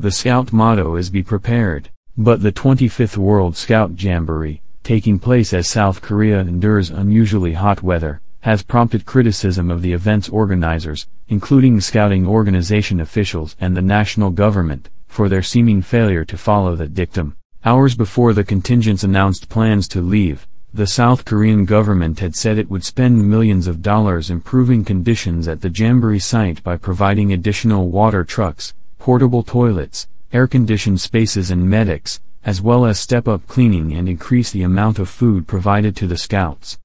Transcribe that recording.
The Scout motto is Be Prepared, but the 25th World Scout Jamboree, taking place as South Korea endures unusually hot weather, has prompted criticism of the event's organizers, including scouting organization officials and the national government, for their seeming failure to follow the dictum. Hours before the contingents announced plans to leave, the South Korean government had said it would spend millions of dollars improving conditions at the Jamboree site by providing additional water trucks, portable toilets, air-conditioned spaces and medics, as well as step up cleaning and increase the amount of food provided to the scouts.